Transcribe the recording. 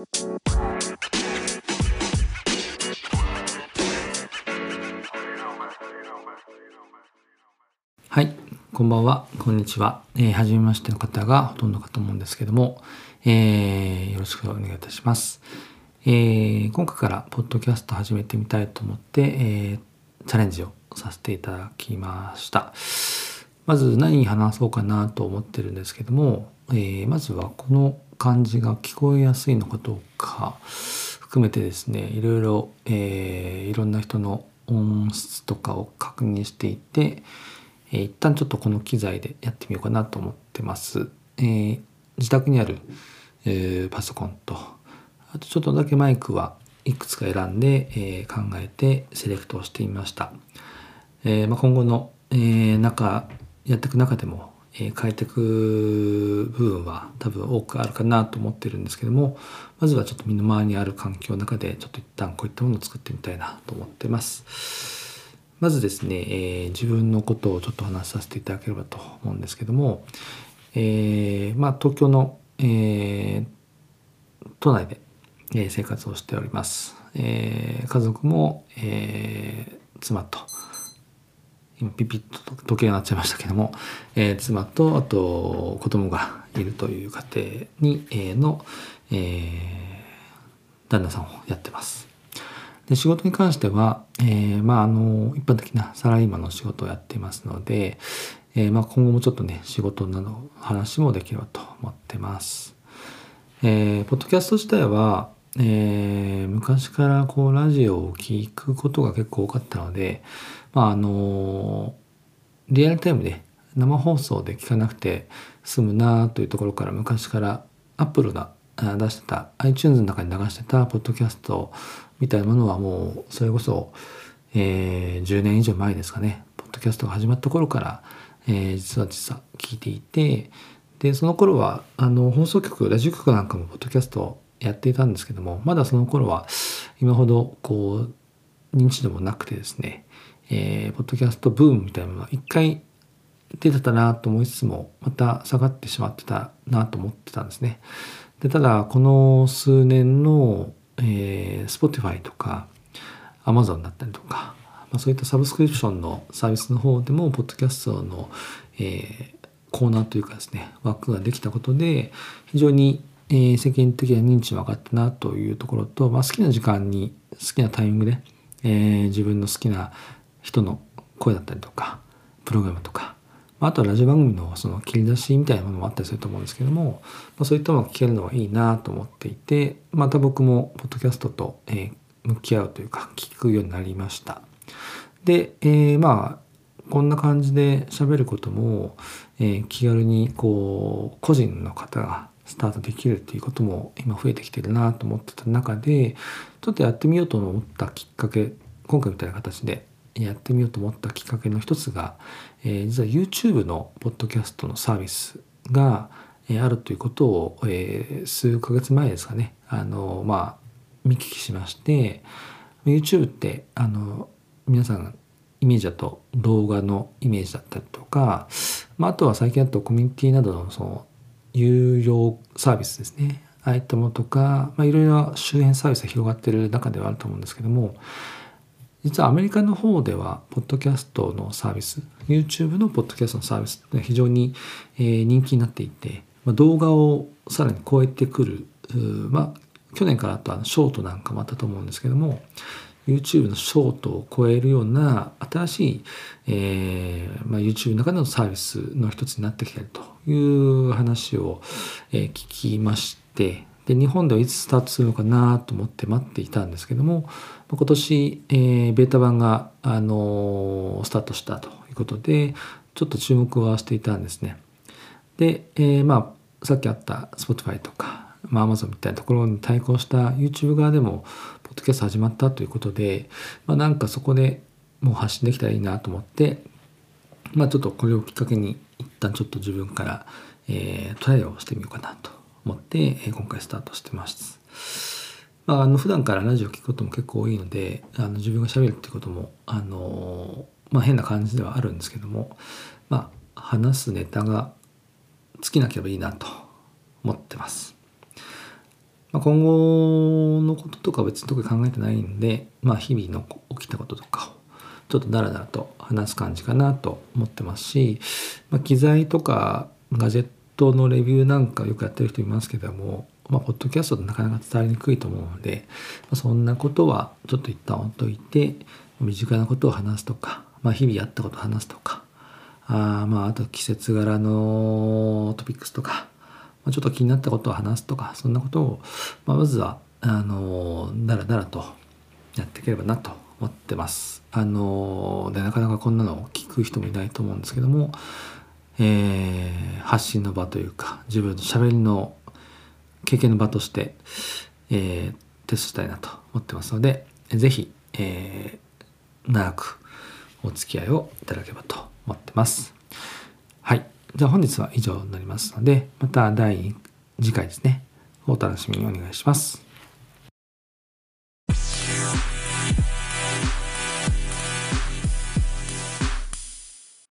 はい、こんばんは、こんにちは。えー、初めましての方がほとんどかと思うんですけども、えー、よろしくお願いいたします。えー、今回からポッドキャスト始めてみたいと思って、えー、チャレンジをさせていただきました。まず何話そうかなと思ってるんですけども、えー、まずはこの感じが聞こえやすいのかどうか含めてですねいろいろ、えー、いろんな人の音質とかを確認していて、えー、一旦ちょっとこの機材でやってみようかなと思ってます。えー、自宅にある、えー、パソコンとあとちょっとだけマイクはいくつか選んで、えー、考えてセレクトをしてみました。えーまあ、今後の、えー、中やっていく中でも、えー、変えていく部分は多分多くあるかなと思ってるんですけどもまずはちょっと身の回りにある環境の中でちょっと一旦こういったものを作ってみたいなと思ってます。まずですね、えー、自分のことをちょっと話させていただければと思うんですけども、えー、まあ、東京の、えー、都内で、え生活をしております。え家族も、え妻と今ピピッと時計が鳴っちゃいましたけども、え妻とあと子供がいるという家庭に、えの、え旦那さんをやってます。で仕事に関しては、えー、まああの一般的なサラリーマンの仕事をやっていますので、えー、まあ今後もちょっとね仕事など話もできればと思ってます。えー、ポッドキャスト自体は、えー、昔からこうラジオを聞くことが結構多かったので、まああのリアルタイムで生放送で聞かなくて済むなというところから昔からアップルが出してた iTunes の中に流してたポッドキャストみたいなものはもうそれこそ、えー、10年以上前ですかねポッドキャストが始まった頃から、えー、実は実は聞いていてでその頃はあの放送局ラジオ局なんかもポッドキャストやっていたんですけどもまだその頃は今ほどこう認知度もなくてですね、えー、ポッドキャストブームみたいなものは一回出てたなと思いつつもまた下がってしまってたなと思ってたんですね。でただこの数年のえー、Spotify とか Amazon だったりとか、まあ、そういったサブスクリプションのサービスの方でもポッドキャストの、えー、コーナーというかですね枠ができたことで非常に、えー、世間的な認知も上がったなというところと、まあ、好きな時間に好きなタイミングで、えー、自分の好きな人の声だったりとかプログラムとかまあとはラジオ番組のその切り出しみたいなものもあったりすると思うんですけども、まあ、そういったものが聞けるのはいいなと思っていてまた僕もポッドキャストと、えー、向き合うというか聞くようになりました。で、えー、まあこんな感じで喋ることも、えー、気軽にこう個人の方がスタートできるっていうことも今増えてきてるなと思ってた中でちょっとやってみようと思ったきっかけ今回みたいな形でやってみようと思ったきっかけの一つが、えー、実は YouTube のポッドキャストのサービスが、え、あるということを、えー、数ヶ月前ですかね。あのまあ見聞きしまして YouTube ってあの皆さんイメージだと動画のイメージだったりとか、まあ、あとは最近だとコミュニティなどのその有料サービスですね。ああいったものとか、まあ、いろいろ周辺サービスが広がってる中ではあると思うんですけども実はアメリカの方ではポッドキャストのサービス YouTube のポッドキャストのサービスって非常に人気になっていて動画をさらに超えてくるまあ去年からあとはショートなんかもあったと思うんですけども YouTube のショートを超えるような新しい、えーまあ、YouTube の中のサービスの一つになってきているという話を、えー、聞きましてで日本ではいつスタートするのかなと思って待っていたんですけども今年、えー、ベータ版が、あのー、スタートしたということでちょっと注目はしていたんですね。で、えー、まあさっきあった Spotify とか、まあ、Amazon みたいなところに対抗した YouTube 側でもポッドキャスト始まったということで、まあ、なんかそこでもう発信できたらいいなと思って、まあ、ちょっとこれをきっかけに一旦ちょっと自分から、えー、トライをしてみようかなと思って、今回スタートしてます。まあ、あの普段からラジオ聞くことも結構多いのであの自分がしゃべるってこともあの、まあ、変な感じではあるんですけども、まあ、話すネタが尽きなければいいなと思ってます。まあ、今後のこととか別に特に考えてないんで、まあ、日々の起きたこととかをちょっとダラダラと話す感じかなと思ってますし、まあ、機材とかガジェットのレビューなんかよくやってる人いますけども、まあ、ポッドキャストでなかなか伝わりにくいと思うので、まあ、そんなことはちょっと一旦置いといて身近なことを話すとか、まあ、日々やったことを話すとかあまああと季節柄のトピックスとか、ま、ちょっと気になったことを話すとかそんなことを、まあ、まずはあのだらだらとやっていければなと思ってます。あのでなかなかこんなのを聞く人もいないと思うんですけども、えー、発信の場というか自分のしゃべりの経験の場として、えー、テストしたいなと思ってますので是非、えー、長くお付き合いをいただければと思ってます。はい。じゃあ本日は以上になりますので、また第次回ですね、お楽しみにお願いします。